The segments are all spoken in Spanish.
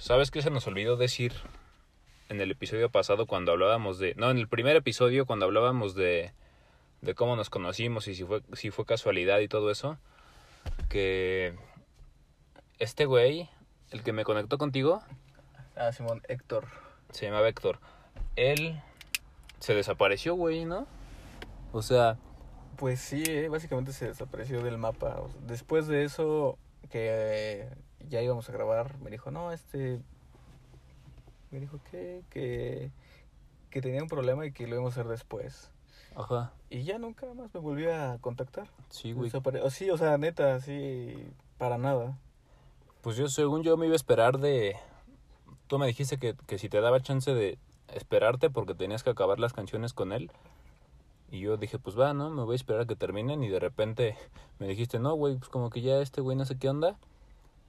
¿Sabes qué se nos olvidó decir en el episodio pasado cuando hablábamos de... No, en el primer episodio cuando hablábamos de, de cómo nos conocimos y si fue, si fue casualidad y todo eso? Que este güey, el que me conectó contigo, Ah, Simón, Héctor. se llama Héctor. Él se desapareció, güey, ¿no? O sea, Pues sí, eh, básicamente se desapareció del mapa. Después de eso, que eh, ya íbamos a grabar, me dijo, no, este... Me dijo que, que, que tenía un problema y que lo íbamos a hacer después. ajá, Y ya nunca más me volvió a contactar. sí, güey. O sí, o sea, neta, sí, para nada. Pues yo, según yo, me iba a esperar de... Tú me dijiste que, que si te daba chance de esperarte porque tenías que acabar las canciones con él. Y yo dije, pues va, ¿no? Me voy a esperar a que terminen. Y de repente me dijiste, no, güey, pues como que ya este güey no sé qué onda.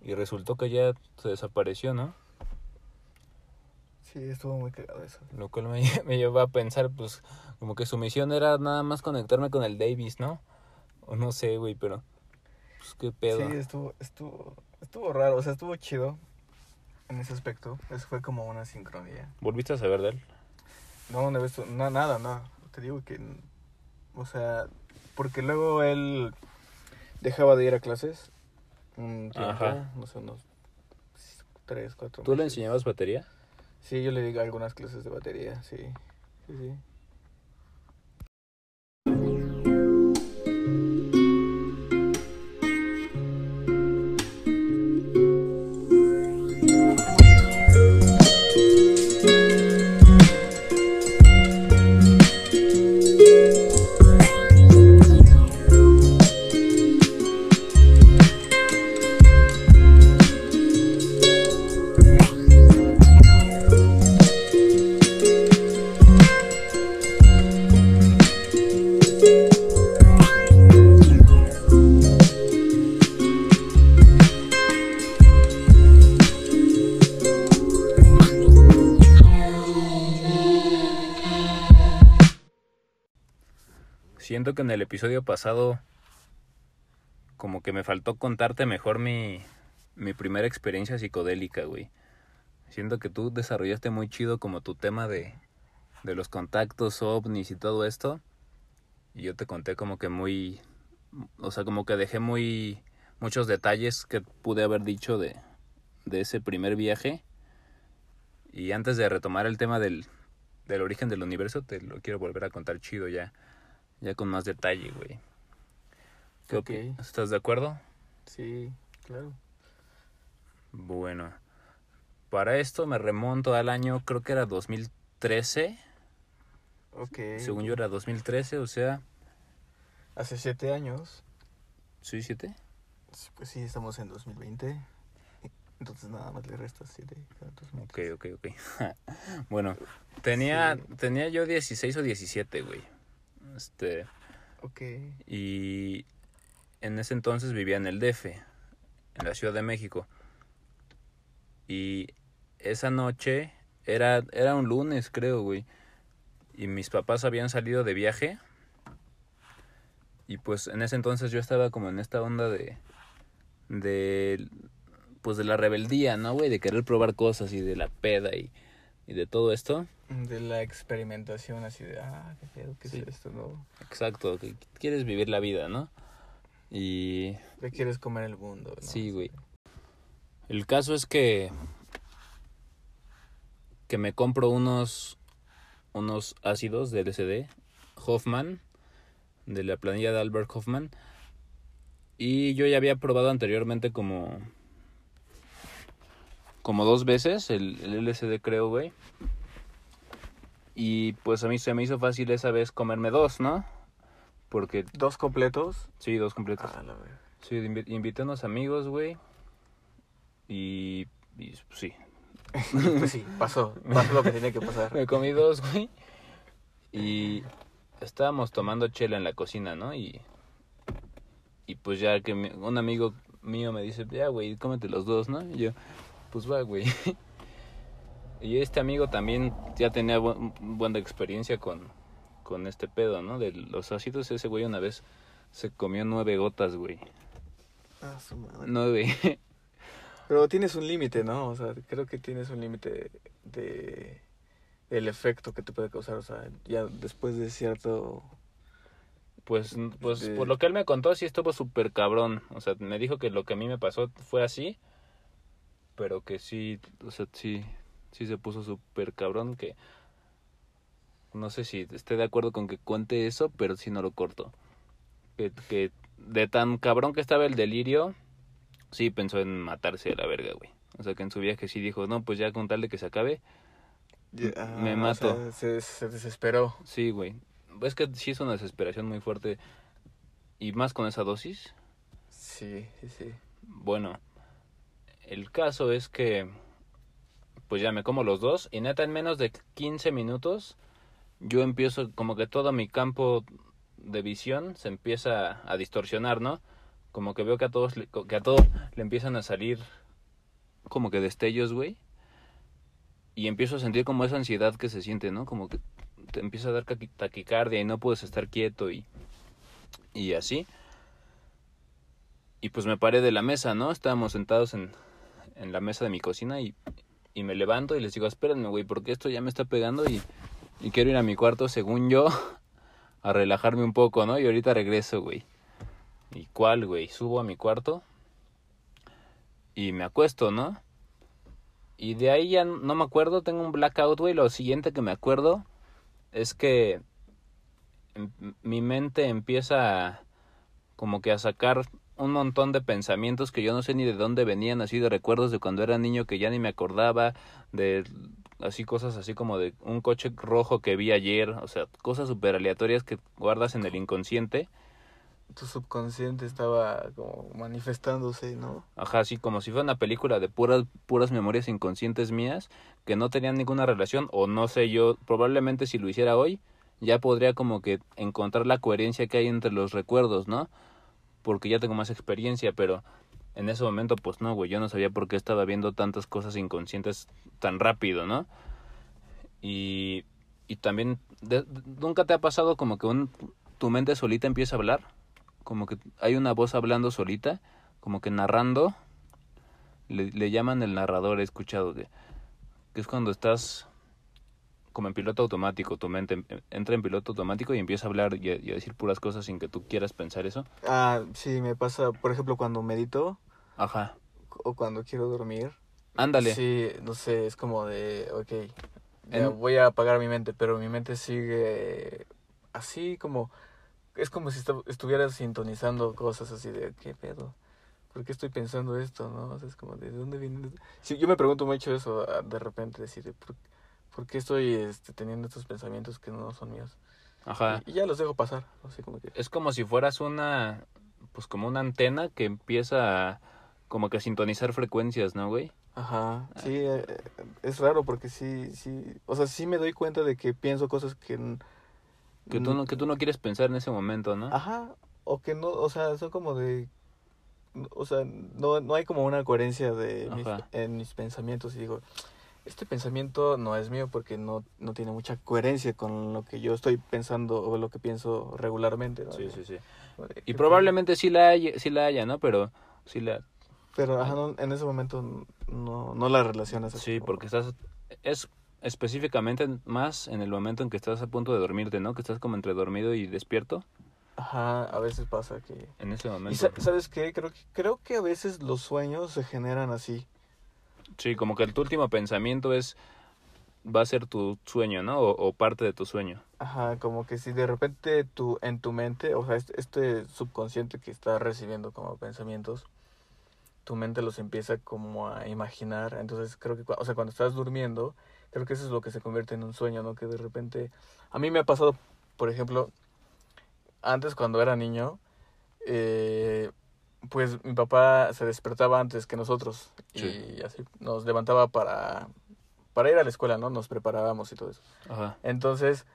Y resultó que ya se desapareció, ¿no? Sí, estuvo muy cagado eso. Lo cual me, me llevó a pensar, pues, como que su misión era nada más conectarme con el Davis, ¿no? O no sé, güey, pero... Pues qué pedo. Sí, estuvo, estuvo, estuvo raro, o sea, estuvo chido en ese aspecto. Eso fue como una sincronía. ¿Volviste a saber de él? No, no, esto, no, nada, nada. Te digo que, o sea, porque luego él dejaba de ir a clases un tiempo, Ajá. no sé, unos tres, cuatro ¿Tú le meses. enseñabas batería? Sí, yo le di algunas clases de batería, sí. Sí, sí. Pasado como que me faltó contarte mejor mi, mi primera experiencia psicodélica, güey. Siento que tú desarrollaste muy chido como tu tema de, de los contactos ovnis y todo esto. Y yo te conté como que muy... O sea, como que dejé muy... Muchos detalles que pude haber dicho de, de ese primer viaje. Y antes de retomar el tema del, del origen del universo, te lo quiero volver a contar chido ya. Ya con más detalle, güey. ¿Qué Ok. opi- ¿Estás de acuerdo? Sí, claro. Bueno, para esto me remonto al año, creo que era 2013. Ok. Según yo era 2013, o sea, Hace siete años, ¿sí, siete? pues sí, estamos en 2020. Entonces nada más le restas siete. Ok, 2013. ok, ok. bueno, tenía, Sí. tenía yo 16 o 17, güey. Este, Ok. y en ese entonces vivía en el DF, en la Ciudad de México. Y esa noche era, era un lunes, creo, güey. Y mis papás habían salido de viaje. Y pues en ese entonces yo estaba como en esta onda de. de. pues de la rebeldía, ¿no, güey? De querer probar cosas y de la peda y, y de todo esto. De la experimentación así de, ah, qué pedo, qué Sí. es esto, ¿no? Exacto, que quieres vivir la vida, ¿no? Y Te quieres comer el mundo, ¿no? Sí, güey. El caso es que que me compro unos unos ácidos de LSD Hoffman de la planilla de Albert Hoffman y yo ya había probado anteriormente como como dos veces el, el LSD creo, güey. Y pues a mí se me hizo fácil esa vez comerme dos, ¿no? Porque ¿Dos completos? sí, dos completos. Ah, la verdad. Sí, invi- invité a unos amigos, güey. Y, y sí, Pues sí, pasó. Pasó lo que tenía que pasar. me comí dos, güey. Y estábamos tomando chela en la cocina, ¿no? Y, y pues ya que mi- un amigo mío me dice, ya, güey, cómete los dos, ¿no? Y yo, pues va, güey. Y este amigo también ya tenía bu- buena experiencia con, con este pedo, ¿no? De los ácidos. Ese güey una vez se comió nueve gotas, güey. Ah, su madre. Nueve. Pero tienes un límite, ¿no? O sea, creo que tienes un límite de el efecto que te puede causar, o sea, ya después de cierto Pues, pues De- por lo que él me contó, sí estuvo súper cabrón. O sea, me dijo que lo que a mí me pasó fue así, pero que sí, o sea, sí, sí se puso súper cabrón, que no sé si esté de acuerdo con que cuente eso, pero sí no lo corto. Que, que de tan cabrón que estaba el delirio, sí pensó en matarse a la verga, güey. O sea, que en su viaje sí dijo, no, pues ya con tal de que se acabe, Me o mato. sea, se, se desesperó. sí, güey. Es que sí es una desesperación muy fuerte. Y más con esa dosis, Sí, sí, sí. Bueno, el caso es que pues ya me como los dos y neta en menos de 15 minutos yo empiezo como que todo mi campo de visión se empieza a distorsionar, ¿no? Como que veo que a todos le- que a todo le empiezan a salir como que destellos, güey. Y empiezo a sentir como esa ansiedad que se siente, ¿no? Como que te empieza a dar taqui- taquicardia y no puedes estar quieto y y así. Y pues me paré de la mesa, ¿no? Estábamos sentados en, en la mesa de mi cocina y, y me levanto y les digo, espérenme, güey, porque esto ya me está pegando y, y quiero ir a mi cuarto, según yo, a relajarme un poco, ¿no? Y ahorita regreso, güey. ¿Y cuál, güey? Subo a mi cuarto y me acuesto, ¿no? Y de ahí ya no me acuerdo, tengo un blackout, güey. Lo siguiente que me acuerdo es que mi mente empieza como que a sacar un montón de pensamientos que yo no sé ni de dónde venían, así de recuerdos de cuando era niño que ya ni me acordaba, de así cosas así como de un coche rojo que vi ayer, o sea, cosas súper aleatorias que guardas en el inconsciente, Tu subconsciente estaba como manifestándose, ¿no? ajá, así como si fuera una película de puras, puras memorias inconscientes mías que no tenían ninguna relación, o no sé yo, probablemente si lo hiciera hoy, ya podría como que encontrar la coherencia que hay entre los recuerdos, ¿no? Porque ya tengo más experiencia, pero en ese momento pues no, güey, yo no sabía por qué estaba viendo tantas cosas inconscientes tan rápido, ¿no? Y, y también, ¿nunca te ha pasado como que un, tu mente solita empieza a hablar? Como que hay una voz hablando solita, como que narrando, le, le llaman el narrador, he escuchado, que, que es cuando estás como en piloto automático, tu mente em- entra en piloto automático y empieza a hablar y a, y a decir puras cosas sin que tú quieras pensar eso. Ah, sí, me pasa, por ejemplo, cuando medito Ajá, o cuando quiero dormir. ándale. Sí, no sé, es como de, ok, ya En- voy a apagar mi mente, pero mi mente sigue así como, es como si estu- estuviera sintonizando cosas así de, ¿qué pedo? ¿Por qué estoy pensando esto, no? O sea, es como, ¿de dónde viene? Sí, yo me pregunto mucho eso ah, de repente, decir, ¿por, por qué estoy este, teniendo estos pensamientos que no son míos? Ajá. Y, y ya los dejo pasar, así como que... Es como si fueras una, pues como una antena que empieza a, como que a sintonizar frecuencias, ¿no, güey? Ajá, sí, eh, es raro porque sí, sí, o sea, sí me doy cuenta de que pienso cosas que... Que tú, no, que tú no quieres pensar en ese momento, ¿no? Ajá, o que no, o sea, son como de... O sea, no, no hay como una coherencia de mis- en mis pensamientos y digo, este pensamiento no es mío porque no, no tiene mucha coherencia con lo que yo estoy pensando o lo que pienso regularmente, ¿no? Sí, sí, sí. Y ¿qué probablemente sí la haya, sí la haya, ¿no? Pero sí la... Pero ajá, no, en ese momento no, no la relacionas así Sí, como- porque estás... Es específicamente más en el momento en que estás a punto de dormirte, ¿no? Que estás como entre dormido y despierto. Ajá, a veces pasa que... En ese ¿Y momento. sa- sabes qué? Creo que, creo que a veces los sueños se generan así. Sí, como que tu último pensamiento es... Va a ser tu sueño, ¿no? O, o parte de tu sueño. Ajá, como que si de repente tu, en tu mente, o sea, este, este subconsciente que está recibiendo como pensamientos, tu mente los empieza como a imaginar. Entonces creo que, o sea, cuando estás durmiendo, creo que eso es lo que se convierte en un sueño, ¿no? Que de repente, a mí me ha pasado, por ejemplo, antes cuando era niño, eh, pues mi papá se despertaba antes que nosotros Sí. y así nos levantaba para, para ir a la escuela, ¿no? Nos preparábamos y todo eso. Ajá. Entonces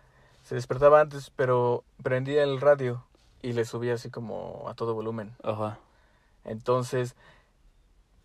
se despertaba antes, pero prendía el radio y le subía así como a todo volumen. Ajá. Entonces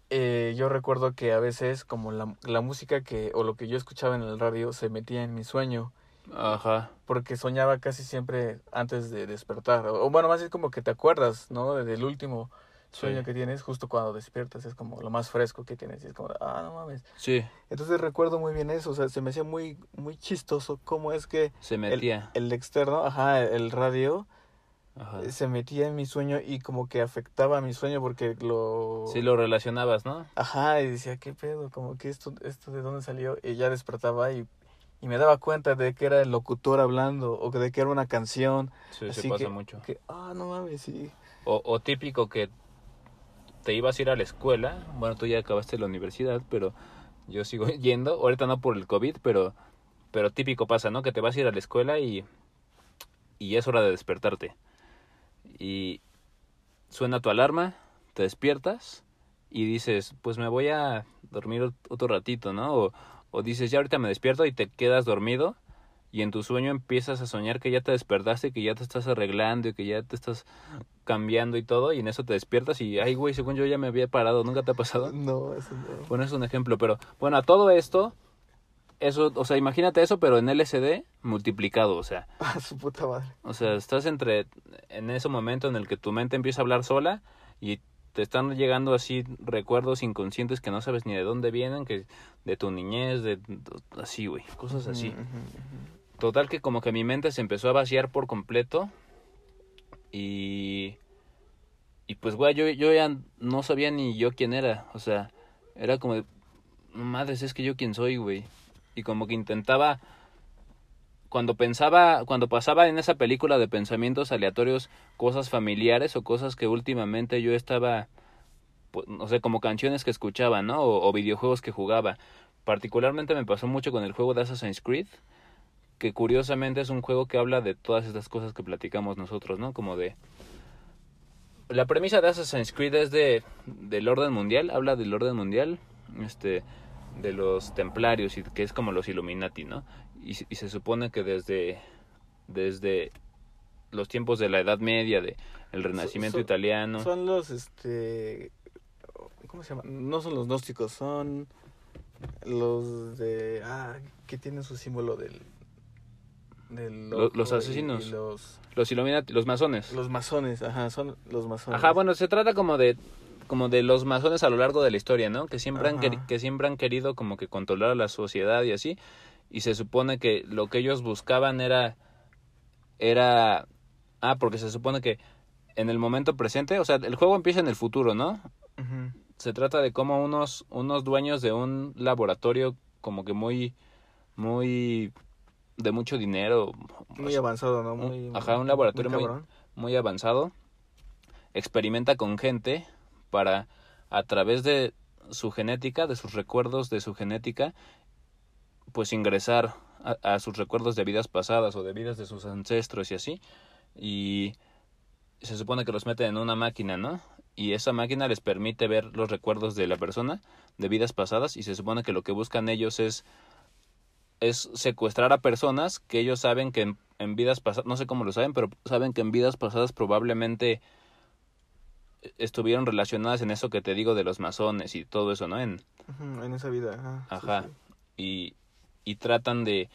eh, yo recuerdo que a veces como la, la música que o lo que yo escuchaba en el radio se metía en mi sueño Ajá. porque soñaba casi siempre antes de despertar. O, o bueno, más es como que te acuerdas, ¿no? Del último sueño Sí. que tienes justo cuando despiertas es como lo más fresco que tienes y es como, ah, no mames. Sí, Entonces recuerdo muy bien eso, o sea, se me hacía muy, muy chistoso cómo es que se metía. el externo, ajá, el radio, Ajá. eh, se metía en mi sueño y como que afectaba a mi sueño porque lo... Sí, lo relacionabas, ¿no? Ajá, y decía, ¿qué pedo? Como que esto, esto de dónde salió. Y ya despertaba y, y me daba cuenta de que era el locutor hablando o que de que era una canción. Sí, Así se pasa que, mucho. que, ah, no mames, sí. O, o típico que te ibas a ir a la escuela. Bueno, tú ya acabaste la universidad, pero yo sigo yendo. Ahorita no por el COVID, pero, pero típico pasa, ¿no? Que te vas a ir a la escuela y, y es hora de despertarte. Y suena tu alarma, te despiertas y dices, pues me voy a dormir ot- otro ratito, ¿no? O, o dices, ya ahorita me despierto y te quedas dormido y en tu sueño empiezas a soñar que ya te despertaste, que ya te estás arreglando y que ya te estás cambiando y todo y en eso te despiertas y, ay, güey, según yo ya me había parado, ¿nunca te ha pasado? No, eso no. Bueno, es un ejemplo, pero bueno, a todo esto, eso, o sea, imagínate eso, pero en LSD multiplicado, o sea, Ah, su puta madre. o sea, estás entre, en ese momento en el que tu mente empieza a hablar sola y te están llegando así recuerdos inconscientes que no sabes ni de dónde vienen, que de tu niñez, de así, güey, cosas así. Ujú. Total que como que mi mente se empezó a vaciar por completo y y pues güey, yo, yo ya no sabía ni yo quién era, o sea, era como de, "No madres, es que yo quién soy, güey. Y como que intentaba cuando pensaba, cuando pasaba en esa película de pensamientos aleatorios cosas familiares o cosas que últimamente yo estaba pues, no sé, como canciones que escuchaba, ¿no? O, o videojuegos que jugaba. Particularmente me pasó mucho con el juego de Assassin's Creed, que curiosamente es un juego que habla de todas estas cosas que platicamos nosotros, ¿no? Como de... La premisa de Assassin's Creed es de del orden mundial, habla del orden mundial, este, de los templarios, y que es como los Illuminati, ¿no? Y, se- y se supone que desde, desde los tiempos de la Edad Media, de el Renacimiento italiano... Son los, este... ¿Cómo se llama? No son los gnósticos, son los de... Ah, que tienen su símbolo del... los y- asesinos. y los, Los Illuminati, los masones. los masones, ajá, son los masones. Ajá, bueno, se trata como de como de los masones a lo largo de la historia, ¿no? Que siempre han Ajá. que siempre han querido como que controlar a la sociedad y así. Y se supone que lo que ellos buscaban era era ah, porque se supone que en el momento presente, o sea, el juego empieza en el futuro, ¿no? Se trata de como unos unos dueños de un laboratorio como que muy muy de mucho dinero, Muy avanzado, ¿no? un- ajá, un laboratorio muy- muy avanzado, experimenta con gente para, a través de su genética, de sus recuerdos de su genética, pues ingresar a, a sus recuerdos de vidas pasadas o de vidas de sus ancestros y así. Y se supone que los meten en una máquina, ¿no? Y esa máquina les permite ver los recuerdos de la persona de vidas pasadas y se supone que lo que buscan ellos es es secuestrar a personas que ellos saben que en, en vidas pasadas, no sé cómo lo saben, pero saben que en vidas pasadas probablemente estuvieron relacionadas en eso que te digo de los masones y todo eso, ¿no? En, En esa vida, ajá. sí, ajá. sí. Y, y tratan de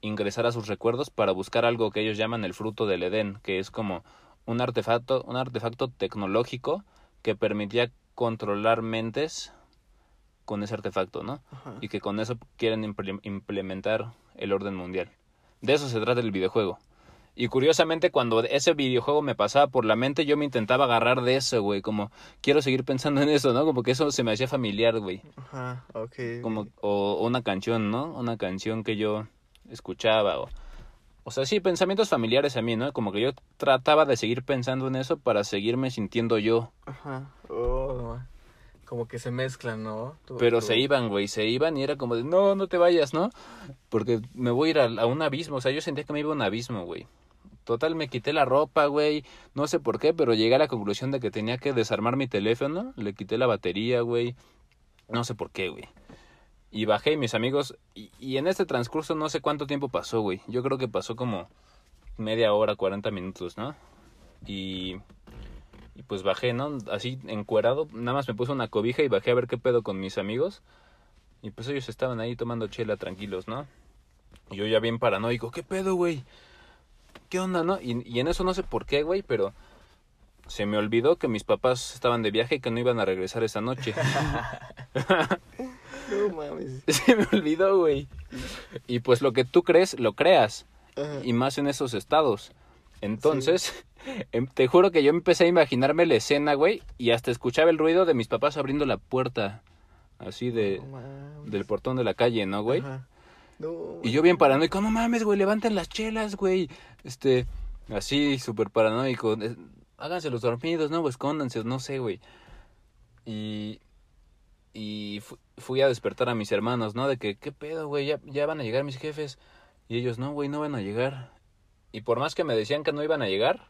ingresar a sus recuerdos para buscar algo que ellos llaman el fruto del Edén, que es como un artefacto, un artefacto tecnológico que permitía controlar mentes con ese artefacto, ¿no? Ajá. y que con eso quieren imple- implementar el orden mundial. De eso se trata el videojuego. Y curiosamente cuando ese videojuego me pasaba por la mente, yo me intentaba agarrar de eso, güey, como quiero seguir pensando en eso, ¿no? Como que eso se me hacía familiar, güey. Ajá, ok. Como o o una canción, ¿no? Una canción que yo escuchaba o o sea, sí, pensamientos familiares a mí, ¿no? Como que yo trataba de seguir pensando en eso para seguirme sintiendo yo. Ajá. Oh, no. Como que se mezclan, ¿no? Pero se iban, güey, se iban y era como de, no, no te vayas, ¿no? Porque me voy a ir a, a un abismo, o sea, yo sentía que me iba a un abismo, güey. Total, me quité la ropa, güey, no sé por qué, pero llegué a la conclusión de que tenía que desarmar mi teléfono, le quité la batería, güey, no sé por qué, güey. Y bajé y mis amigos, y, y en este transcurso no sé cuánto tiempo pasó, güey. Yo creo que pasó como media hora, 40 minutos, ¿no? Y, y pues bajé, ¿no? Así encuerado, nada más me puse una cobija y bajé a ver qué pedo con mis amigos. Y pues ellos estaban ahí tomando chela tranquilos, ¿no? Y yo ya bien paranoico, ¿qué pedo, güey? ¿Qué onda, no? Y, y en eso no sé por qué, güey, pero se me olvidó que mis papás estaban de viaje y que no iban a regresar esa noche. No mames. se me olvidó, güey. Y pues lo que tú crees, lo creas. Ajá. Y más en esos estados. Entonces, em, te juro que yo empecé a imaginarme la escena, güey, y hasta escuchaba el ruido de mis papás abriendo la puerta. Así de, del portón de la calle, ¿no, güey? Ajá. No, Y yo bien paranoico, no mames, güey, levanten las chelas, güey. Este, así, súper paranoico. Háganse los dormidos, no, escóndanse, no sé, güey. Y, y fu- fui a despertar a mis hermanos, ¿no? De que, ¿qué pedo, güey? Ya, ya van a llegar mis jefes. Y ellos, no, güey, no van a llegar. Y por más que me decían que no iban a llegar,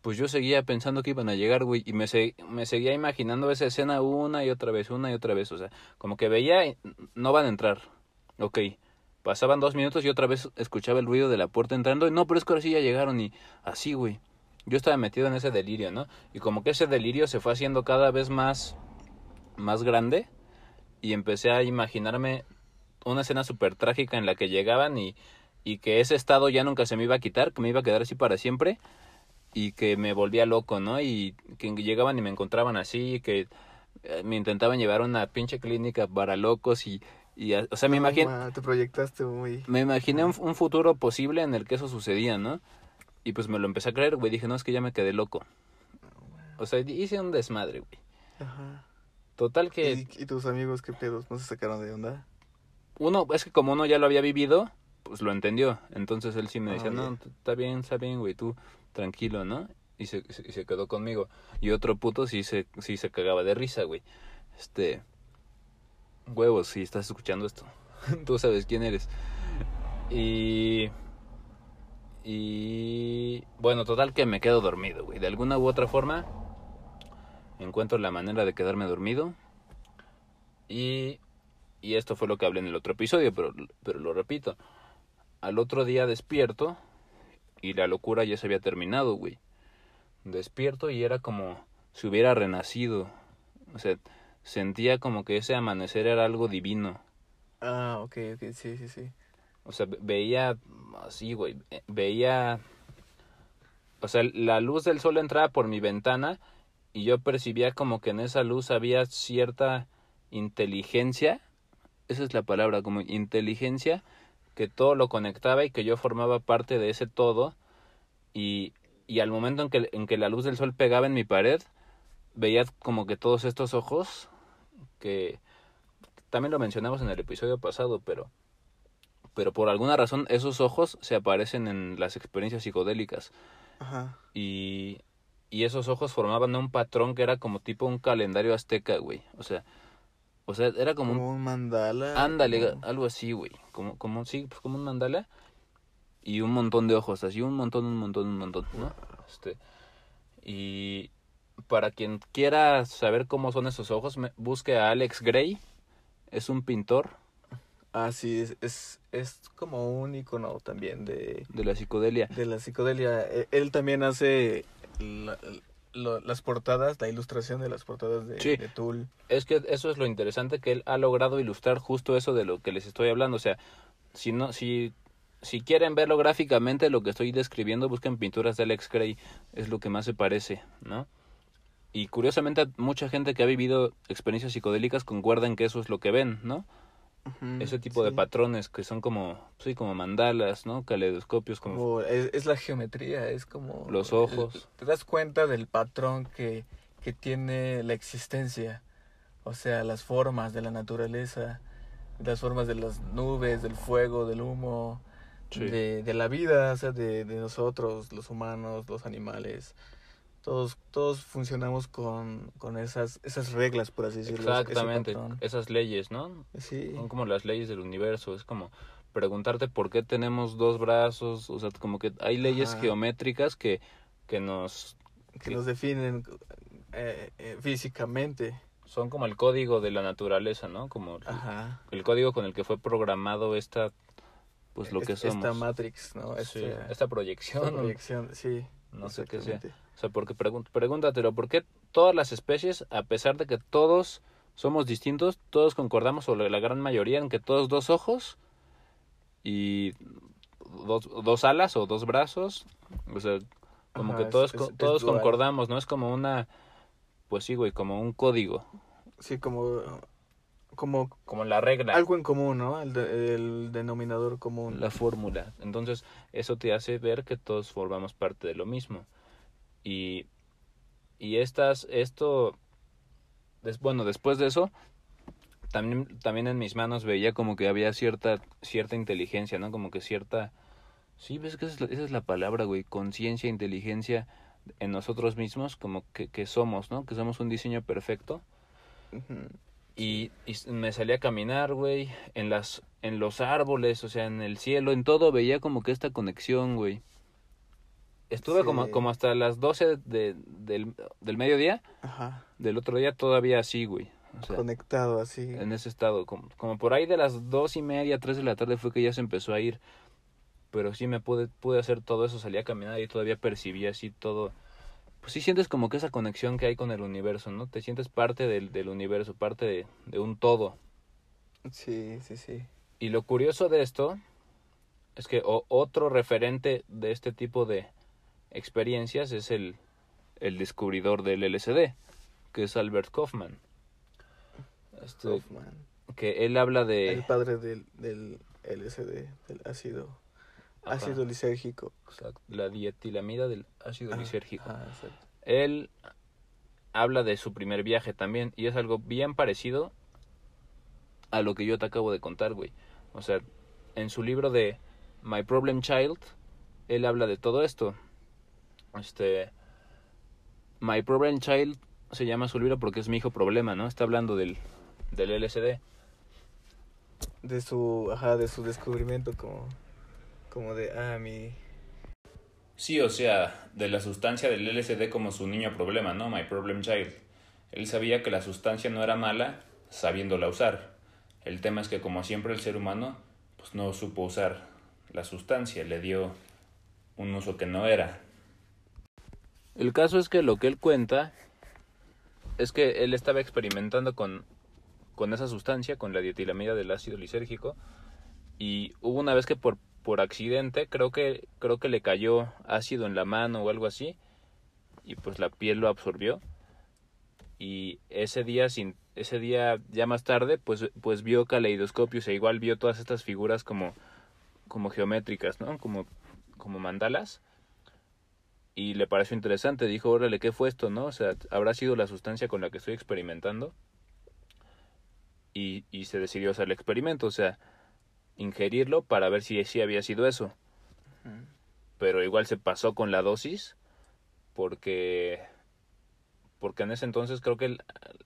pues yo seguía pensando que iban a llegar, güey. Y me, se- me seguía imaginando esa escena una y otra vez, una y otra vez. O sea, como que veía, y no van a entrar. Ok. Pasaban dos minutos y otra vez escuchaba el ruido de la puerta entrando. Y no, pero es que ahora sí ya llegaron y así, güey. Yo estaba metido en ese delirio, ¿no? Y como que ese delirio se fue haciendo cada vez más, más grande. Y empecé a imaginarme una escena súper trágica en la que llegaban y, y que ese estado ya nunca se me iba a quitar, que me iba a quedar así para siempre. Y que me volvía loco, ¿no? Y que llegaban y me encontraban así, y que eh, me intentaban llevar a una pinche clínica para locos y... y o sea, me No, imagino... ma, Te proyectaste muy. Me imaginé un, un futuro posible en el que eso sucedía, ¿no? Y pues me lo empecé a creer, güey. Dije, no, es que ya me quedé loco. O sea, hice un desmadre, güey. Ajá. Total que ¿Y, y tus amigos qué pedos? ¿No se sacaron de onda? uno, es que como uno ya lo había vivido, pues lo entendió. Entonces él sí me Ah, decía, no, bien. t- está bien, está bien, güey, tú tranquilo, ¿no? Y se, se, y se quedó conmigo. Y otro puto sí se, sí se cagaba de risa, güey. Este... Huevos, si estás escuchando esto. Tú sabes quién eres. Y... Y... Bueno, total que me quedo dormido, güey. De alguna u otra forma, encuentro la manera de quedarme dormido. Y... Y esto fue lo que hablé en el otro episodio, pero, pero lo repito. Al otro día despierto y la locura ya se había terminado, güey. Despierto y era como si hubiera renacido. O sea, sentía como que ese amanecer era algo divino. Ah, ok, ok, sí, sí, sí. O sea, ve- veía así, güey. Veía. O sea, la luz del sol entraba por mi ventana y yo percibía como que en esa luz había cierta inteligencia. Esa es la palabra, como inteligencia que todo lo conectaba y que yo formaba parte de ese todo. Y, y al momento en que, en que la luz del sol pegaba en mi pared, veía como que todos estos ojos que también lo mencionamos en el episodio pasado, pero pero por alguna razón esos ojos se aparecen en las experiencias psicodélicas Ajá. y y esos ojos formaban un patrón que era como tipo un calendario azteca, güey. O sea, o sea, era como, Como un un mandala. ándale, como- algo así, güey. Como como sí, pues como un mandala y un montón de ojos, así un montón, un montón, un montón, ¿no? Este y para quien quiera saber cómo son esos ojos, me- busque a Alex Gray. Es un pintor Ah, sí, es, es, es como un icono también de, de la psicodelia. de la psicodelia. E- Él también hace la- lo- las portadas, la ilustración de las portadas de, Sí. de Tool. Es que eso es lo interesante que él ha logrado ilustrar justo eso de lo que les estoy hablando. O sea, si no, si, si quieren verlo gráficamente, lo que estoy describiendo, busquen pinturas de Alex Gray, es lo que más se parece, ¿no? Y curiosamente mucha gente que ha vivido experiencias psicodélicas concuerdan que eso es lo que ven, ¿no? Ese tipo de patrones que son como, sí, como mandalas, ¿no? Caleidoscopios, como... Como es, es la geometría, es como... Los ojos. Te das cuenta del patrón que, que tiene la existencia. O sea, las formas de la naturaleza, las formas de las nubes, del fuego, del humo, Sí. de, de la vida, o sea, de, de nosotros, los humanos, los animales. Todos, todos funcionamos con, con esas, esas reglas, por así decirlo. Exactamente, esas leyes, ¿no? Sí. Son como las leyes del universo, es como preguntarte por qué tenemos dos brazos, o sea, como que hay leyes Ajá. geométricas que, que nos que nos definen eh, eh, físicamente. son como el código de la naturaleza, ¿no? Como el- Ajá. el código con el que fue programado esta, pues lo que somos. Esta Matrix, ¿no? Sí, Esta, esta proyección, esta proyección, sí. no sé qué sea. O sea, porque pregun- pregúntatelo, ¿por qué todas las especies, a pesar de que todos somos distintos, todos concordamos, o la gran mayoría, en que todos dos ojos y dos, dos alas o dos brazos, o sea, Como Ajá, que todos, es- co- es todos concordamos, ¿no? Es como una, pues sí, güey, como un código, Sí, como, como como la regla. algo en común, ¿no? El, de- el denominador común. la fórmula. Entonces, eso te hace ver que todos formamos parte de lo mismo. Y, y estas, esto, bueno, después de eso, también, también en mis manos veía como que había cierta, cierta inteligencia, ¿no? Como que cierta, sí, ves que esa es la, esa es la palabra, güey, conciencia, inteligencia en nosotros mismos, como que, que somos, ¿no? Que somos un diseño perfecto. Y, me salí a caminar, güey, en las en los árboles, o sea, en el cielo, en todo veía como que esta conexión, güey. Estuve como, como hasta las 12 de, del, del mediodía, Ajá. del otro día todavía así, güey. O sea, Conectado así. en ese estado, como, como por ahí de las dos y media, tres de la tarde fue que ya se empezó a ir. Pero sí me pude, pude hacer todo eso, salí a caminar y todavía percibí así todo. Pues sí sientes como que esa conexión que hay con el universo, ¿no? Te sientes parte del, del universo, parte de, de un todo. Sí, sí, sí. Y lo curioso de esto es que o- otro referente de este tipo de experiencias es el, el descubridor del LSD, que es Albert Kaufman. Este, Kaufman. que él habla de... El padre del, del LSD, del ácido, Ajá. ácido lisérgico. Exacto, la dietilamida del ácido Ah, lisérgico. ah, exacto. Él habla de su primer viaje también y es algo bien parecido a lo que yo te acabo de contar, güey. O sea, en su libro de My Problem Child, él habla de todo esto. Este My Problem Child se llama su libro porque es mi hijo problema, ¿no? Está hablando del del LSD. De su, ajá, de su descubrimiento como, como de, ah, mi, Sí, o sea, de la sustancia del LSD como su niño problema, ¿no? My Problem Child. Él sabía que la sustancia no era mala sabiéndola usar. El tema es que como siempre el ser humano pues no supo usar la sustancia, le dio un uso que no era. El caso es que lo que él cuenta es que él estaba experimentando con, con esa sustancia, con la dietilamida del ácido lisérgico, y hubo una vez que por, por accidente creo que creo que le cayó ácido en la mano o algo así y pues la piel lo absorbió y ese día sin ese día ya más tarde pues pues vio caleidoscopios e igual vio todas estas figuras como como geométricas no como como mandalas y le pareció interesante. Dijo órale qué fue esto no o sea habrá sido la sustancia con la que estoy experimentando y, y se decidió hacer el experimento o sea ingerirlo para ver si sí había sido eso. Pero igual se pasó con la dosis porque porque en ese entonces creo que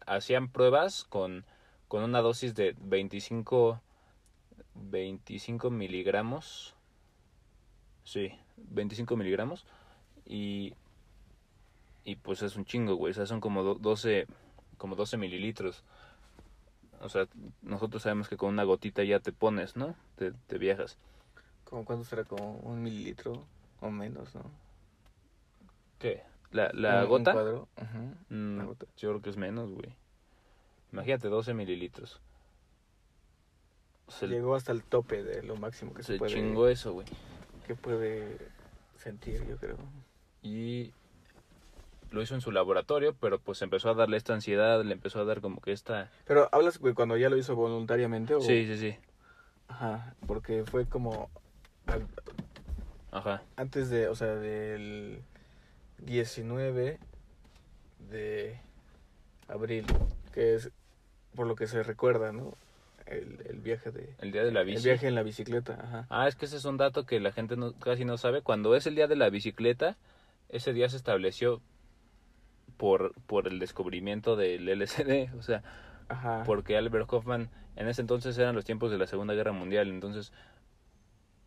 hacían pruebas con con una dosis de 25 25 miligramos. Sí 25 miligramos y y pues es un chingo güey o sea son como do- 12 como 12 mililitros o sea nosotros sabemos que con una gotita ya te pones no te, te viajas como cuánto será, como un mililitro o menos, ¿no? ¿Qué? ¿La, la Un- un Mm, gota. yo creo que es menos, güey. Imagínate, 12 mililitros. Se, Llegó hasta el tope de lo máximo que se, se puede, chingó eso, güey. que puede sentir, yo creo. Y lo hizo en su laboratorio, pero pues empezó a darle esta ansiedad, le empezó a dar como que esta... Pero hablas, güey, cuando ya lo hizo voluntariamente o... Sí, sí, sí. Ajá, porque fue como Ajá. antes de, o sea, del 19 de abril, que es por lo que se recuerda, ¿no? El, el viaje de... El día de la El bici. viaje en la bicicleta, ajá. Ah, es que ese es un dato que la gente no, casi no sabe. Cuando es el día de la bicicleta, ese día se estableció por, por el descubrimiento del LSD. O sea, Ajá. porque Albert Hoffman en ese entonces eran los tiempos de la Segunda Guerra Mundial, entonces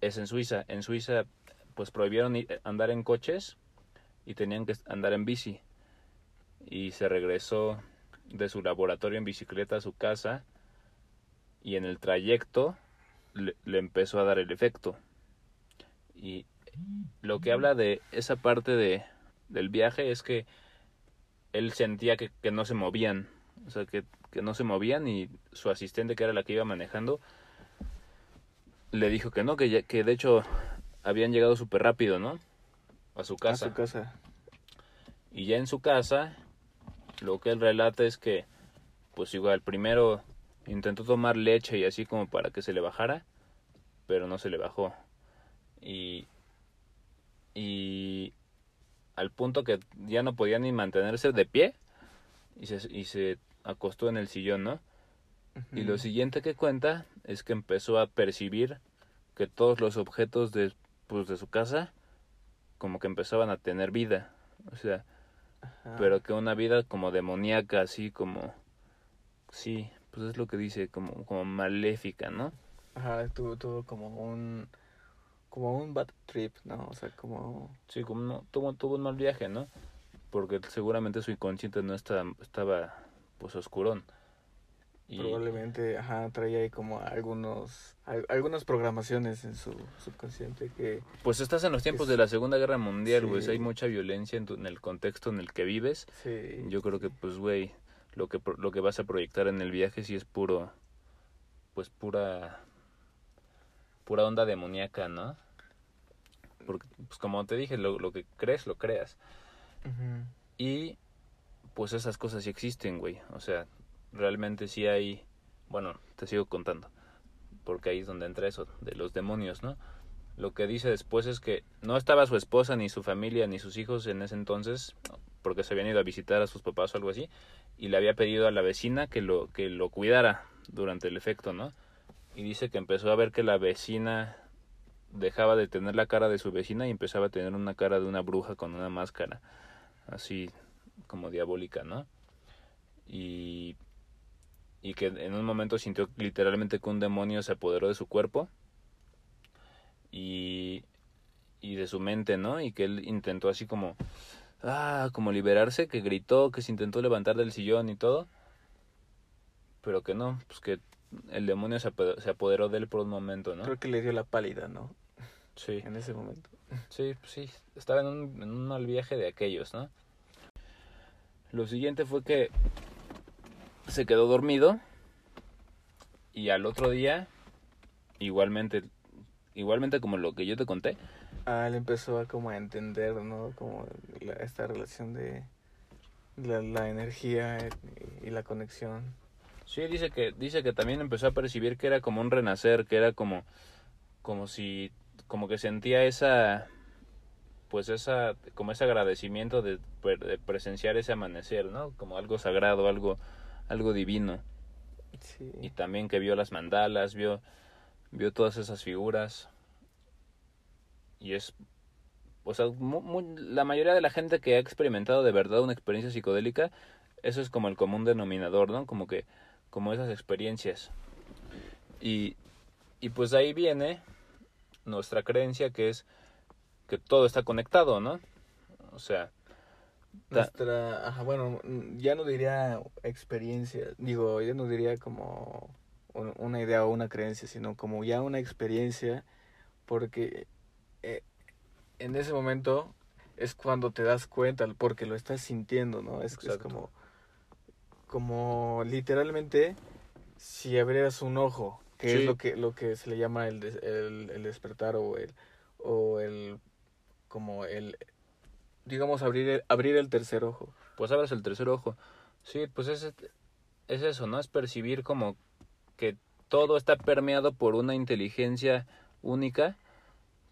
es en Suiza. En Suiza pues prohibieron andar en coches y tenían que andar en bici. Y se regresó de su laboratorio en bicicleta a su casa y en el trayecto le, le empezó a dar el efecto. Y lo que habla de esa parte de, del viaje es que él sentía que, que no se movían, o sea, que, que no se movían y su asistente, que era la que iba manejando, le dijo que no, que, ya- que de hecho habían llegado súper rápido, ¿no? a su A casa. su casa. Y ya en su casa, lo que él relata es que, pues igual, primero intentó tomar leche y así como para que se le bajara, pero no se le bajó. Y, y al punto que ya no podía ni mantenerse de pie y se, y se acostó en el sillón, ¿no? Y lo siguiente que cuenta es que empezó a percibir que todos los objetos de, pues, de su casa como que empezaban a tener vida. O sea, Ajá. pero que una vida como demoníaca, así como... Sí, pues es lo que dice, como, como maléfica, ¿no? Ajá, tuvo, tuvo como un como un bad trip, ¿no? O sea, como Sí, como no, tuvo, tuvo un mal viaje, ¿no? Porque seguramente su inconsciente no estaba, estaba pues oscurón. Y, probablemente, ajá, traía ahí como algunos al- algunas programaciones en su subconsciente que Pues estás en los tiempos Es- de la Segunda Guerra Mundial, güey. Sí. Hay mucha violencia en, tu- en el contexto en el que vives. sí, Yo creo que, pues, güey, lo que, lo que vas a proyectar en el viaje sí es puro, pues, pura, pura onda demoníaca, ¿no? Porque, pues, como te dije, lo, lo que crees, lo creas. Ujú. Y, pues, esas cosas sí existen, güey. O sea, realmente sí hay, bueno, te sigo contando, porque ahí es donde entra eso, de los demonios, ¿no? Lo que dice después es que no estaba su esposa, ni su familia, ni sus hijos en ese entonces, porque se habían ido a visitar a sus papás o algo así, y le había pedido a la vecina que lo, que lo cuidara durante el efecto, ¿no? Y dice que empezó a ver que la vecina dejaba de tener la cara de su vecina y empezaba a tener una cara de una bruja con una máscara, así como diabólica, ¿no? Y, y que en un momento sintió literalmente que un demonio se apoderó de su cuerpo y, y de su mente, ¿no? Y que él intentó así como, ah, como liberarse, que gritó, que se intentó levantar del sillón y todo, pero que no, pues que el demonio se apoderó, se apoderó de él por un momento, ¿no? creo que le dio la pálida, ¿no? Sí. En ese momento. Sí, pues sí, estaba en un, en un mal viaje de aquellos, ¿no? Lo siguiente fue que se quedó dormido y al otro día, igualmente, igualmente como lo que yo te conté, Ah, él empezó a como a entender, ¿no? Como la- esta relación de la, la energía y, y la conexión. sí dice que dice que también empezó a percibir que era como un renacer, que era como como si como que sentía esa pues esa como ese agradecimiento de, pre- de presenciar ese amanecer, ¿no? Como algo sagrado, algo algo divino. Sí. y también que vio las mandalas, vio, vio todas esas figuras. Y es, o sea, la mayoría de la gente que ha experimentado de verdad una experiencia psicodélica, eso es como el común denominador, ¿no? Como que, como esas experiencias. Y, y pues ahí viene nuestra creencia que es que todo está conectado, ¿no? O sea, Nuestra, ajá, bueno, ya no diría experiencia, digo, ya no diría como un- una idea o una creencia, sino como ya una experiencia, porque eh, en ese momento es cuando te das cuenta, porque lo estás sintiendo, ¿no? Es, es como, como literalmente si abrieras un ojo, que Sí. es lo que, lo que se le llama el, des- el, el despertar o el, o el, como el, digamos, abrir el, abrir el tercer ojo. pues abres el tercer ojo. Sí, pues es, es eso, ¿no? Es percibir como que todo está permeado por una inteligencia única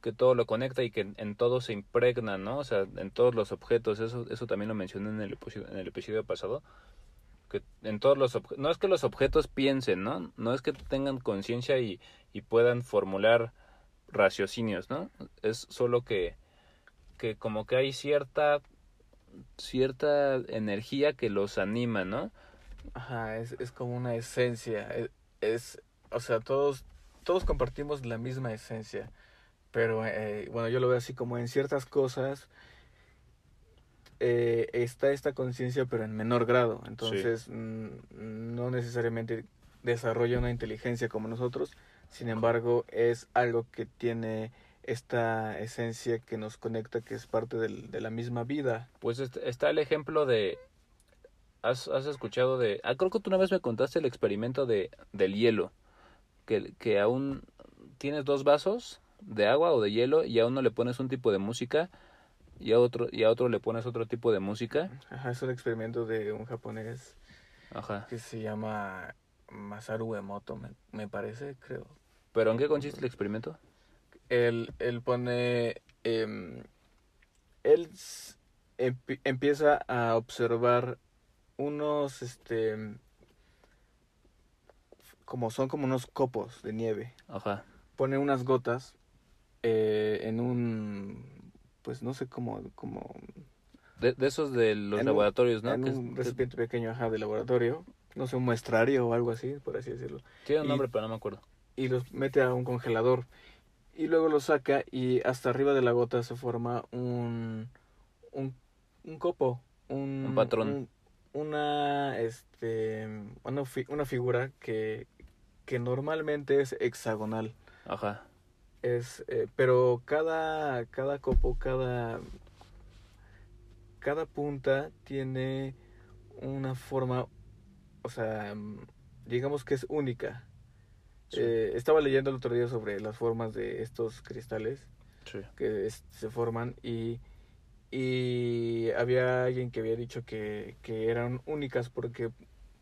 que todo lo conecta y que en, en todo se impregna, ¿no? O sea, en todos los objetos, eso, eso también lo mencioné en el, episodio, en el episodio pasado, en todos los no es que los objetos piensen, ¿no? No es que tengan conciencia y, y puedan formular raciocinios, ¿no? Es solo que, que como que hay cierta cierta energía que los anima, ¿no? Ajá, es, es como una esencia. Es, es- o sea, todos, todos compartimos la misma esencia. Pero, eh, bueno, yo lo veo así como en ciertas cosas eh, está esta conciencia, pero en menor grado. Entonces, mm, no necesariamente desarrolla una inteligencia como nosotros. Sin embargo, es algo que tiene esta esencia que nos conecta, que es parte del- de la misma vida. Pues est- está el ejemplo de... ¿Has, has escuchado de... Ah, creo que tú una vez me contaste el experimento de, del hielo. Que, que aún tienes dos vasos de agua o de hielo y a uno le pones un tipo de música y a otro y a otro le pones otro tipo de música. Ajá, es un experimento de un japonés Ajá. que se llama Masaru Emoto, me, me parece, creo. ¿Pero en qué consiste el experimento? Él, él pone... em, él empieza a observar unos, este... Como son como unos copos de nieve. Ajá. Pone unas gotas eh, en un... Pues no sé cómo... cómo De, de esos de los En un- laboratorios, ¿no? en Que es- un que recipiente pequeño, ajá, de laboratorio. No sé, un muestrario o algo así, por así decirlo. tiene un nombre, pero no me acuerdo. y los mete a un congelador y luego los saca y hasta arriba de la gota se forma un un, un copo un, Un patrón. un- una este una, fi- una figura que que normalmente es hexagonal Ajá. Es eh, pero cada cada copo cada cada punta tiene una forma o sea mm, digamos que es única Sí. eh, estaba leyendo el otro día sobre las formas de estos cristales sí. que es- se forman y, y había alguien que había dicho que, que eran únicas porque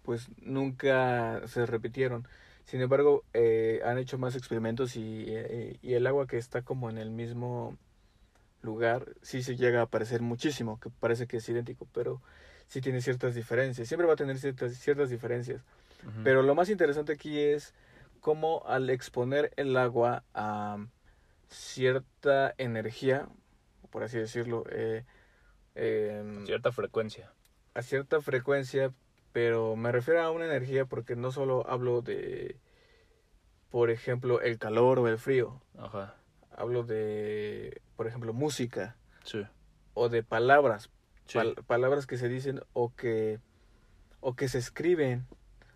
pues nunca se repitieron. Sin embargo, eh, han hecho más experimentos y, eh, y el agua que está como en el mismo lugar sí se llega a parecer muchísimo, que parece que es idéntico, pero sí tiene ciertas diferencias. Siempre va a tener ciertas, ciertas diferencias. Pero lo más interesante aquí es cómo al exponer el agua a cierta energía, por así decirlo, eh, em, cierta frecuencia. a cierta frecuencia, pero me refiero a una energía porque no solo hablo de, por ejemplo, el calor o el frío, Ajá. hablo de, por ejemplo, música Sí. o de palabras, Sí. pal- palabras que se dicen o que o que se escriben.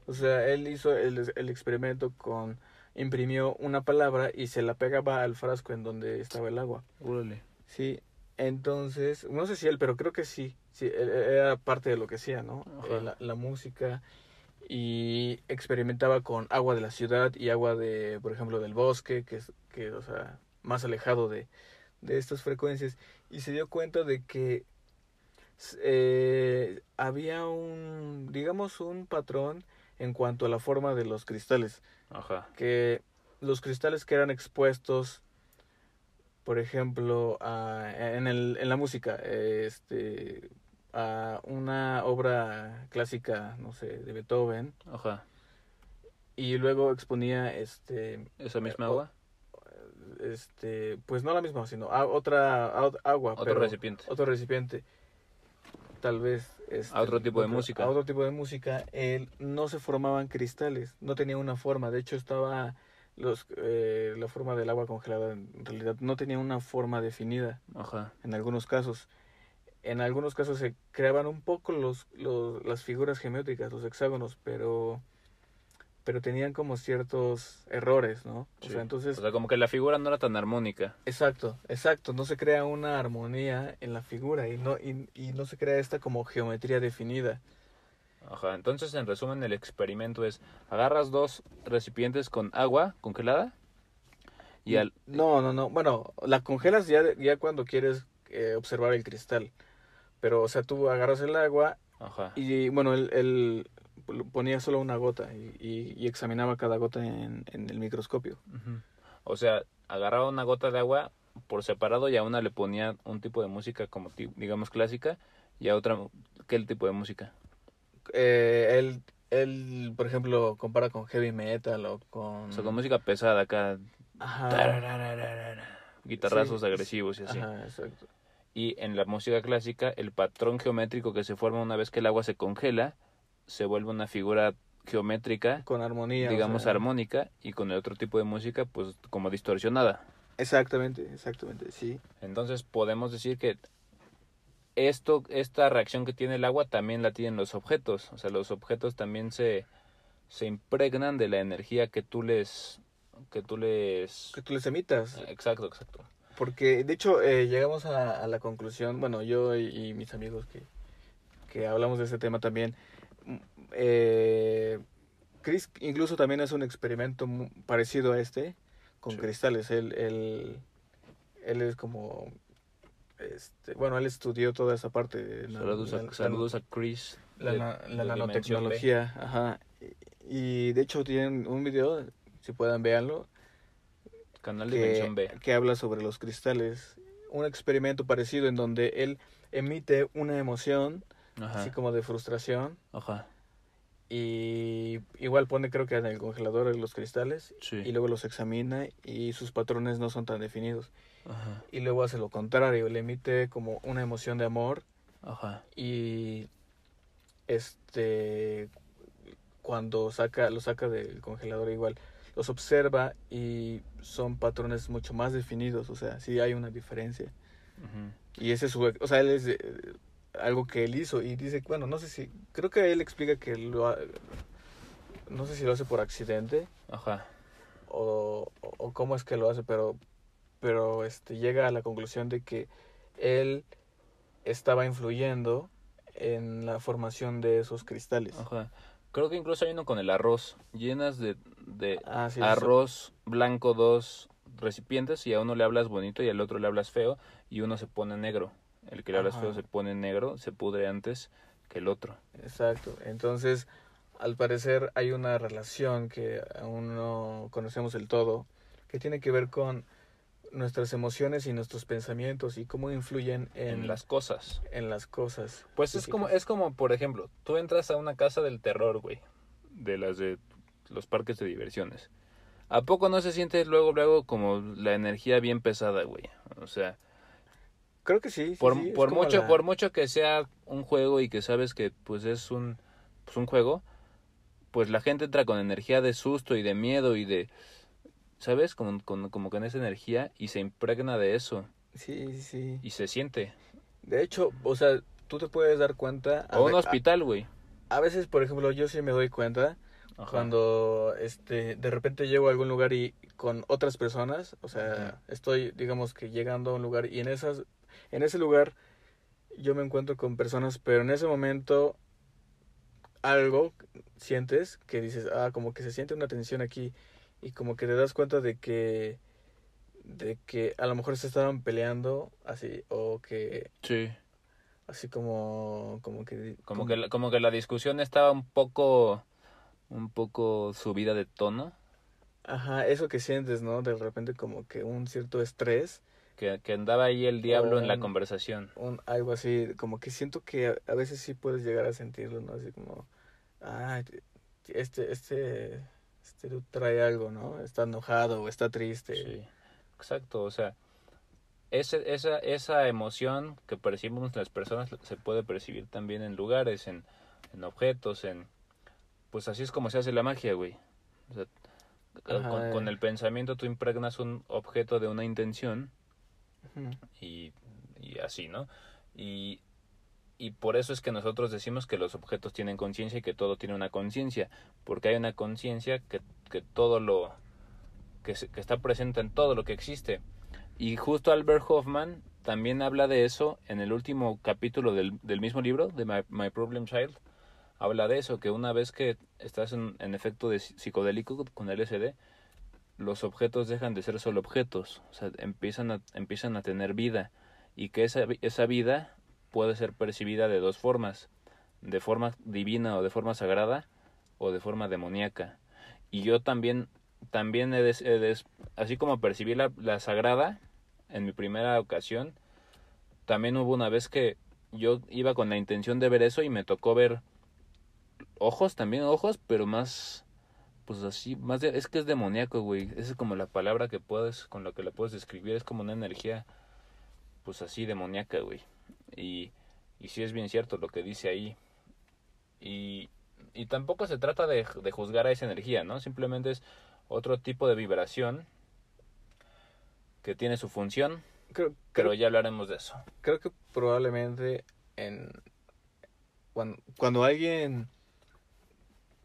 O sea, él hizo el, el experimento con imprimió una palabra y se la pegaba al frasco en donde estaba el agua. Órale. Sí, entonces, no sé si él, pero creo que sí, sí, él- él era parte de lo que hacía, ¿no? Eh, la, la música y experimentaba con agua de la ciudad y agua de, por ejemplo, del bosque, que es, que, o sea, más alejado de, de estas frecuencias y se dio cuenta de que eh, había un, digamos, un patrón en cuanto a la forma de los cristales Ajá. que los cristales que eran expuestos, por ejemplo, a- en, el, en la música, este, a una obra clásica, no sé, de Beethoven, Ajá. y luego exponía, este, ¿Esa misma agua? este, pues no la misma, sino a- otra a- agua, Otro pero- recipiente. otro recipiente, tal vez. este, A otro tipo de otro- música. A otro tipo de música, él, no se formaban cristales, no tenía una forma, de hecho estaba los eh, la forma del agua congelada en realidad no tenía una forma definida Ajá. en algunos casos. En algunos casos se creaban un poco los, los las figuras geométricas, los hexágonos, pero pero tenían como ciertos errores, ¿no? O sea, entonces O sea, como que la figura no era tan armónica. Exacto, exacto. No se crea una armonía en la figura y no, y, y no se crea esta como geometría definida. Ajá. Entonces, en resumen, el experimento es agarras dos recipientes con agua congelada y al No, no, no. Bueno, la congelas ya, ya cuando quieres eh, observar el cristal. Pero, o sea, tú agarras el agua Ajá. y, bueno, él, él ponía solo una gota y, y- y examinaba cada gota en, en el microscopio. O sea, agarraba una gota de agua por separado y a una le ponía un tipo de música como digamos clásica y a otra qué tipo de música. Eh, él, él, por ejemplo, compara con heavy metal o con... O sea, con música pesada acá, Ajá. guitarrazos Sí, agresivos y así. Ajá, exacto. Y en la música clásica, el patrón geométrico que se forma una vez que el agua se congela se vuelve una figura geométrica, Con armonía. o digamos sea, armónica, y con el otro tipo de música, pues como distorsionada. Exactamente, exactamente, sí. Entonces podemos decir que esto, esta reacción que tiene el agua también la tienen los objetos. O sea, los objetos también se, se impregnan de la energía que tú les, que tú les. Que tú les emitas. Exacto, exacto. Porque, de hecho, eh, llegamos a, a la conclusión, bueno, yo y, y mis amigos que, que hablamos de este tema también. mm, Eh, Chris incluso también hace un experimento parecido a este con Sí. cristales. Él, él, él es como este, bueno, él estudió toda esa parte. de la- Saludos, a, la- saludos a Chris. la, de- de nanotecnología, ajá. Y, y de hecho tienen un video, si puedan véanlo, Canal Dimensión que, B. que habla sobre los cristales. Un experimento parecido en donde él emite una emoción, Ajá. así como de frustración, Ajá. y igual pone creo que en el congelador los cristales, Sí. y luego los examina y sus patrones no son tan definidos. Ajá. Y luego hace lo contrario, le emite como una emoción de amor Ajá. y este cuando saca lo saca del congelador igual los observa y son patrones mucho más definidos o sea sí hay una diferencia Ujú. y ese es su o sea él es eh, algo que él hizo y dice bueno no sé si creo que él explica que lo ha- no sé si lo hace por accidente Ajá. o, o- o cómo es que lo hace, pero, pero este, llega a la conclusión de que él estaba influyendo en la formación de esos cristales. Ajá. Creo que incluso hay uno con el arroz. Llenas de, de Ah, sí, eso. arroz blanco dos recipientes y a uno le hablas bonito y al otro le hablas feo y uno se pone negro. El que le hablas Ajá. feo se pone negro, se pudre antes que el otro. Exacto. Entonces, al parecer hay una relación que aún no conocemos el todo, que tiene que ver con nuestras emociones y nuestros pensamientos y cómo influyen en, En las cosas. en las cosas. Pues es como, es como, por ejemplo, tú entras a una casa del terror, güey. De las de los parques de diversiones. ¿A poco no se siente luego, luego como la energía bien pesada, güey? O sea, Creo que sí. sí, por, sí, por mucho, la- por mucho que sea un juego y que sabes que pues es un, pues, un juego, pues la gente entra con energía de susto y de miedo y de, ¿sabes? Como, con- como con esa energía y se impregna de eso Sí, sí, sí. y se siente. De hecho, o sea, tú te puedes dar cuenta. a O un hospital, güey. A, a veces, por ejemplo, yo sí me doy cuenta Ajá. cuando este, de repente llego a algún lugar y con otras personas, o sea, Ajá. estoy, digamos que llegando a un lugar y en esas, en ese lugar yo me encuentro con personas, pero en ese momento algo sientes que dices, ah, como que se siente una tensión aquí y como que te das cuenta de que de que a lo mejor se estaban peleando así o que Sí. así como como que Como que, la, como que la discusión estaba un poco, un poco subida de tono, ajá eso que sientes no de repente como que un cierto estrés que, que andaba ahí el diablo en la conversación. un algo así como que siento que a, a veces sí puedes llegar a sentirlo no así como ah este este este dude trae algo no está enojado o está triste Sí, exacto, o sea, ese, esa, esa emoción que percibimos las personas se puede percibir también en lugares, en, en objetos, en... Pues así es como se hace la magia, güey. O sea, Ajá, con, con eh. el pensamiento tú impregnas un objeto de una intención y, y así, ¿no? Y, y por eso es que nosotros decimos que los objetos tienen conciencia y que todo tiene una conciencia, porque hay una conciencia que, que todo lo que, está presente en todo lo que existe. Y justo Albert Hoffman también habla de eso en el último capítulo del, del mismo libro, de My, Problem Child. Habla de eso, que una vez que estás en, en efecto de psicodélico con LSD, los objetos dejan de ser solo objetos, o sea, empiezan a, empiezan a tener vida y que esa, esa vida puede ser percibida de dos formas, de forma divina o de forma sagrada o de forma demoníaca. Y yo también, también he des- así como percibí la, la sagrada en mi primera ocasión, también hubo una vez que yo iba con la intención de ver eso y me tocó ver ojos, también ojos, pero más, pues así, más de, es que es demoníaco, güey. Esa es como la palabra que puedes, con la que la puedes describir, es como una energía, pues así, demoníaca, güey. Y, y sí es bien cierto lo que dice ahí. Y, y tampoco se trata de, de juzgar a esa energía, ¿no? Simplemente es otro tipo de vibración que tiene su función, creo, creo, pero ya hablaremos de eso. creo que probablemente en cuando, cuando alguien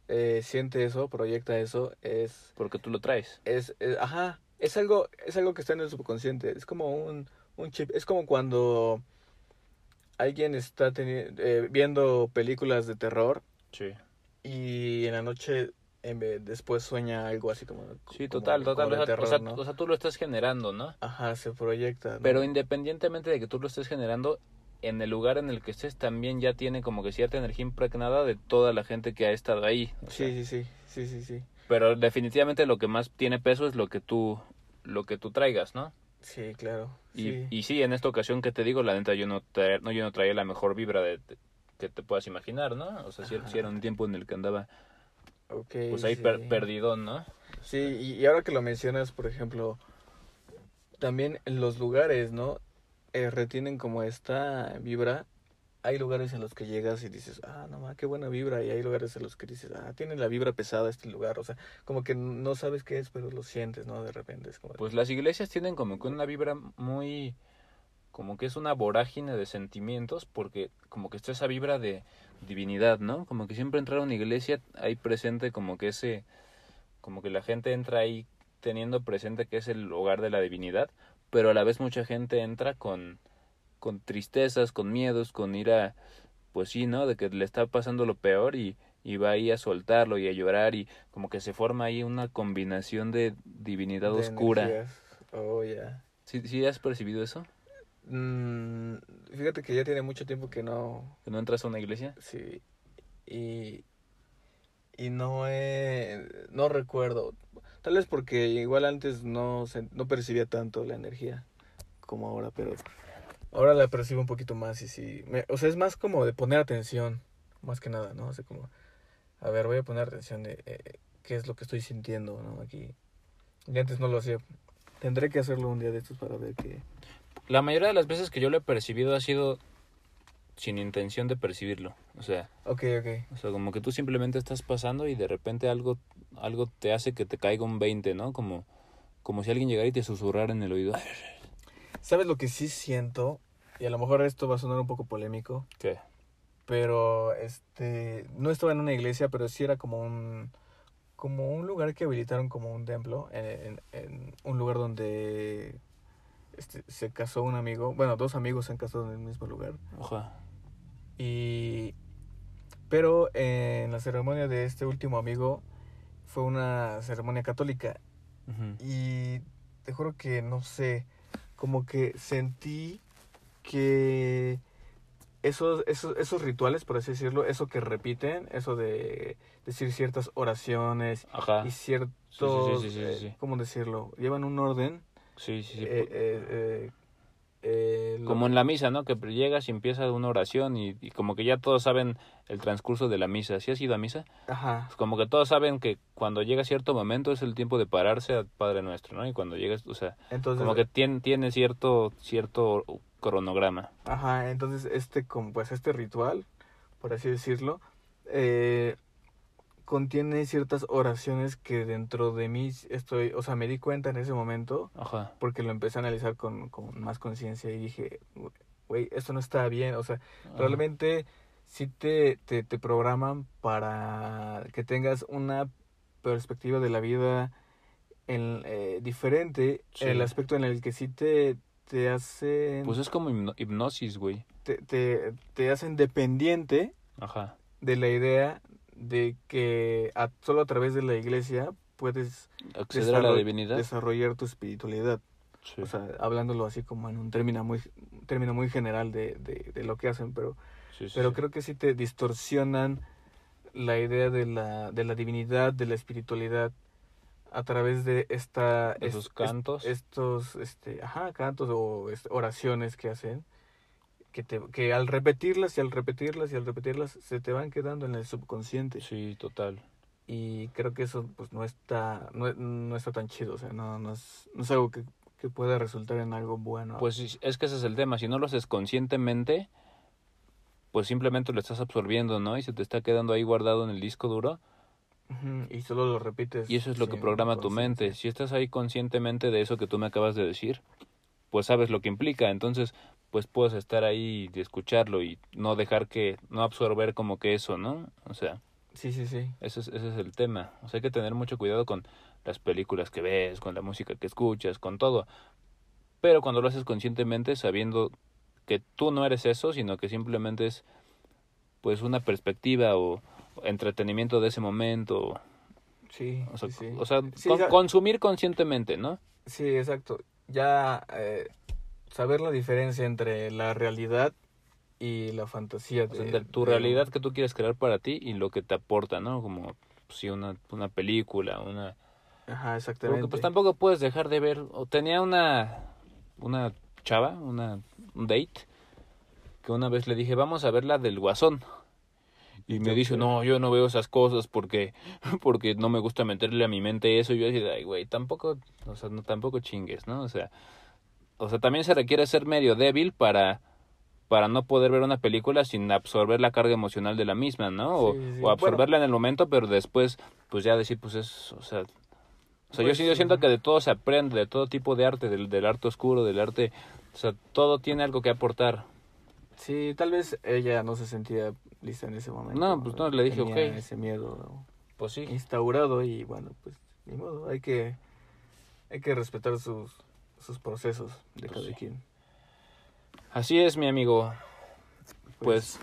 eh, siente eso proyecta eso es Porque tú lo traes. es, es- ajá es algo es algo que está en el subconsciente es como un, un chip es como cuando alguien está teni- eh, viendo películas de terror Sí. Y en la noche en vez- después sueña algo así como... Sí, total, como total. o, sea, terror, o sea, ¿no? o sea, tú lo estás generando, ¿no? Ajá, se proyecta. ¿no? Pero independientemente de que tú lo estés generando, en el lugar en el que estés también ya tiene como que cierta energía impregnada de toda la gente que ha estado ahí. sea, Sí, sí, sí, sí, sí, sí. Pero definitivamente lo que más tiene peso es lo que tú, lo que tú traigas, ¿no? Sí, claro. Y sí. y sí, en esta ocasión que te digo, la neta yo no, tra- no, yo no traía la mejor vibra de, de- que te puedas imaginar, ¿no? O sea, sí, sí era un tiempo en el que andaba pues ahí sí. per- perdidón, ¿no? Sí, y, y ahora que lo mencionas, por ejemplo, también en los lugares, ¿no? Eh, retienen como esta vibra. Hay lugares en los que llegas y dices, ah, no ma, qué buena vibra. Y hay lugares en los que dices, ah, tiene la vibra pesada este lugar. O sea, como que no sabes qué es, pero lo sientes, ¿no? De repente es como... Pues las iglesias tienen como que una vibra muy como que es una vorágine de sentimientos porque como que está esa vibra de divinidad, ¿no? Como que siempre entrar a una iglesia hay presente como que ese como que la gente entra ahí teniendo presente que es el hogar de la divinidad, pero a la vez mucha gente entra con con tristezas, con miedos, con ira, pues sí, ¿no? De que le está pasando lo peor y y va ahí a soltarlo y a llorar y como que se forma ahí una combinación de divinidad de oscura. energías. Oh, ya. ¿Sí, ¿Sí has percibido eso? Mm, fíjate que ya tiene mucho tiempo que no, ¿Que no entras a una iglesia? Sí, y, y no he, no recuerdo, tal vez porque igual antes no, se- no percibía tanto la energía como ahora, pero ahora la percibo un poquito más y sí, me- o sea, es más como de poner atención, más que nada, ¿no? O sea, como, a ver, voy a poner atención de eh, qué es lo que estoy sintiendo, ¿no? Aquí, y antes no lo hacía, tendré que hacerlo un día de estos para ver qué, La mayoría de las veces que yo lo he percibido ha sido sin intención de percibirlo. O sea, ok, ok, o sea, como que tú simplemente estás pasando y de repente algo, algo te hace que te caiga un 20, ¿no? Como, como si alguien llegara y te susurrara en el oído. ¿sabes lo que sí siento? Y a lo mejor esto va a sonar un poco polémico, ¿Qué? pero este no estaba en una iglesia pero sí era como un como un lugar que habilitaron como un templo en, en- en un lugar donde este, se casó un amigo bueno dos amigos se han casado en el mismo lugar Oja. y pero en la ceremonia de este último amigo fue una ceremonia católica y te juro que no sé, como que sentí que esos, esos, esos rituales, por así decirlo, eso que repiten, eso de decir ciertas oraciones Ajá. y ciertos, sí, sí, sí, eh, ¿cómo decirlo? Llevan un orden. Sí, sí, sí. eh, eh, eh, lo- Como en la misa, ¿no? Que llegas y empieza una oración y, y como que ya todos saben el transcurso de la misa. ¿Sí has ido a misa? Ajá, Pues como que todos saben que cuando llega cierto momento es el tiempo de pararse al Padre Nuestro, ¿no? Y cuando llegas, o sea, entonces... como que tiene, tiene cierto, cierto cronograma. Ajá, entonces este, como, pues este ritual, por así decirlo, eh, contiene ciertas oraciones que dentro de mí estoy, o sea, me di cuenta en ese momento Ajá. porque lo empecé a analizar con, con más conciencia y dije, güey, esto no está bien, o sea, realmente sí te, te, te programan para que tengas una perspectiva de la vida en, eh, diferente, Sí. el aspecto en el que sí te, te hacen Pues es como hipno- hipnosis, güey. te, te, te hacen dependiente Ajá. de la idea de que a- solo a través de la iglesia puedes Acceder a la divinidad. desarrollar tu espiritualidad. Sí. O sea, hablándolo así como en un término muy, término muy general de, de, de lo que hacen, pero, Sí, sí, pero creo que sí te distorsionan la idea de la, de la divinidad, de la espiritualidad a través de esta De cantos. estos este ajá cantos o este, oraciones que hacen que te que al repetirlas y al repetirlas y al repetirlas se te van quedando en el subconsciente Sí, total. y creo que eso pues no está no, no está tan chido o sea no no es, no es algo que, que pueda resultar en algo bueno Pues es que ese es el tema. Si no lo haces conscientemente, pues simplemente lo estás absorbiendo, ¿no? Y se te está quedando ahí guardado en el disco duro. Y solo lo repites Y eso es lo que programa tu mente. Si estás ahí conscientemente de eso que tú me acabas de decir, pues sabes lo que implica. Entonces, pues puedes estar ahí y escucharlo y no dejar que, no absorber como que eso, ¿no? O sea, sí sí sí ese es, ese es el tema. O sea, hay que tener mucho cuidado con las películas que ves, con la música que escuchas, con todo. Pero cuando lo haces conscientemente, sabiendo que tú no eres eso, sino que simplemente es pues una perspectiva o, entretenimiento de ese momento, Sí, O sea, sí, sí. o sea, Sí, con- ya- consumir conscientemente, ¿no? Sí, exacto. Ya eh, saber la diferencia entre la realidad y la fantasía. O sea, de- de tu de- realidad que tú quieres crear para ti y lo que te aporta, ¿no? Como, pues, sí, una, una película, una... Ajá, exactamente. Porque pues tampoco puedes dejar de ver... O tenía una, una chava, una, un date, que una vez le dije, vamos a ver la del Guasón. Y me dice, no, yo no veo esas cosas porque, porque no me gusta meterle a mi mente eso. Y yo decía, ay, güey, tampoco, o sea, no, tampoco chingues, ¿no? O sea, o sea, también se requiere ser medio débil para, para no poder ver una película sin absorber la carga emocional de la misma, ¿no? O, Sí, sí. o absorberla en el momento, pero después, pues ya decir, pues es, o sea, o sea, yo Pues, sí, yo siento que de todo se aprende, de todo tipo de arte, del, del arte oscuro, del arte, o sea, todo tiene algo que aportar. Sí, tal vez ella no se sentía lista en ese momento. No, pues no, le dije, Tenía ok. ese miedo Pues sí. instaurado y bueno, pues ni modo, hay que hay que respetar sus sus procesos de Pues cada sí. quien. Así es, mi amigo. Pues,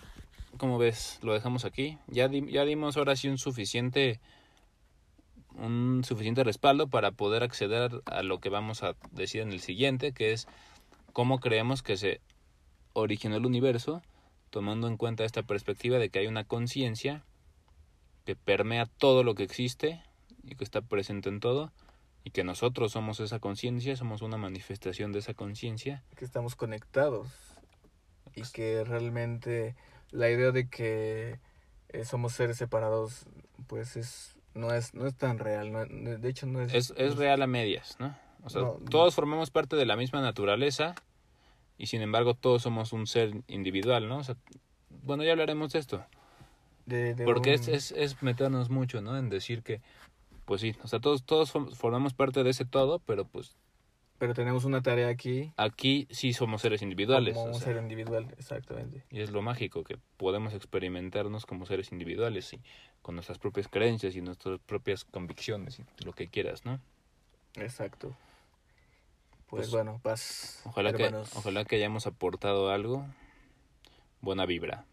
como ves, lo dejamos aquí. Ya, di- ya dimos ahora sí un suficiente un suficiente respaldo para poder acceder a lo que vamos a decir en el siguiente, que es cómo creemos que se originó el universo, tomando en cuenta esta perspectiva de que hay una conciencia que permea todo lo que existe y que está presente en todo, y que nosotros somos esa conciencia, somos una manifestación de esa conciencia. que estamos conectados y que realmente la idea de que eh, somos seres separados pues es no es no es tan real no- de hecho no es es, real a medias, ¿no? O sea, No, todos formamos parte de la misma naturaleza y sin embargo todos somos un ser individual, ¿no? O sea, bueno, ya hablaremos de esto, de- de porque es, un- es, es meternos mucho, ¿no? En decir que, pues sí, o sea, todos, todos form- formamos parte de ese todo, pero pues pero tenemos una tarea aquí aquí sí somos seres individuales. como un sea, ser individual exactamente y es lo mágico, que podemos experimentarnos como seres individuales y con nuestras propias creencias y nuestras propias convicciones y lo que quieras, ¿no? exacto Pues, pues, bueno paz Ojalá que, ojalá que hayamos aportado algo. Buena vibra.